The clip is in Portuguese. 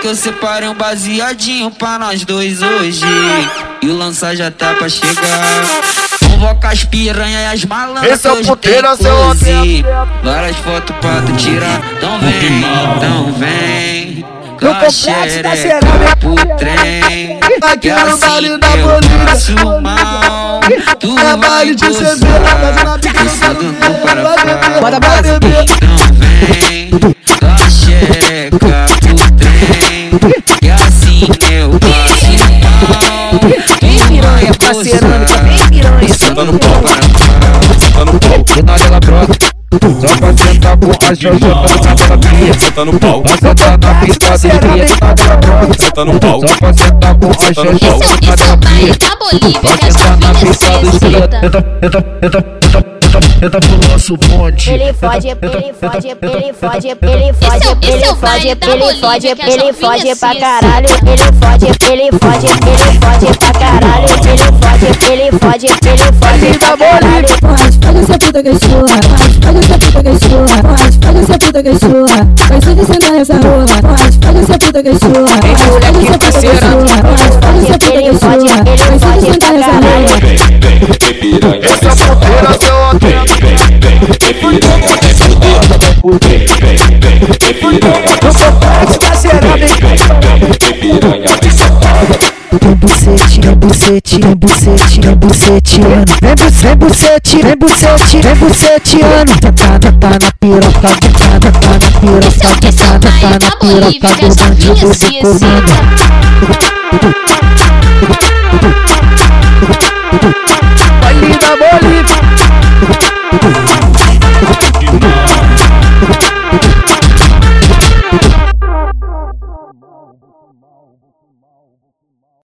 que eu separei um baseadinho pra nós dois hoje. E o lança já tá pra chegar. Convoca as piranha e as malandras. Esse é o puteiro, seu close. hotel. Várias fotos pra tu tirar. Então vem, então vem. Com No a xereca pro trem. Aqui Que no assim baile da mal. Tu É baile de cerveja, mas na bica Isso eu do quero ver. para bora. beber. Então vem pra cerâmica, vem piranha. Senta no pau, senta no pau, Final dela brota. Só pra sentar com a xoxota na cria. senta no pau, Pra sentar na pista do cria, final dela brota. senta no pau, Só pra sentar com a Senta no xoxota pau. na é Bolívia Pra sentar na novinhas pista do se cria. excitam. Entra, pro nosso bonde. Ele fode, ele fode, ele fode, ele fode, ele fode, é ele fode, ele fode, pra caralho. Ele fode, ele fode, ele fode pra caralho. Pra caralho. Pode, essa puta cachorra, pode, pode essa puta cachorra, pode, pode essa puta cachorra, vai se descendo nessa rua, pode, essa puta cachorra, pode, essa puta cachorra, pode, essa puta cachorra, vai se descendo nessa caralho. rua. vem, bucete, tem bucete, tem bucete, tem buceteano. Vem bucete, vem bucete, vem bucete, vem buceteano. Tá, tá, tá, tá na piroca, tá, tá, tá, tá na piroca, é é tá, tá, tá na piroca do bandido do comando.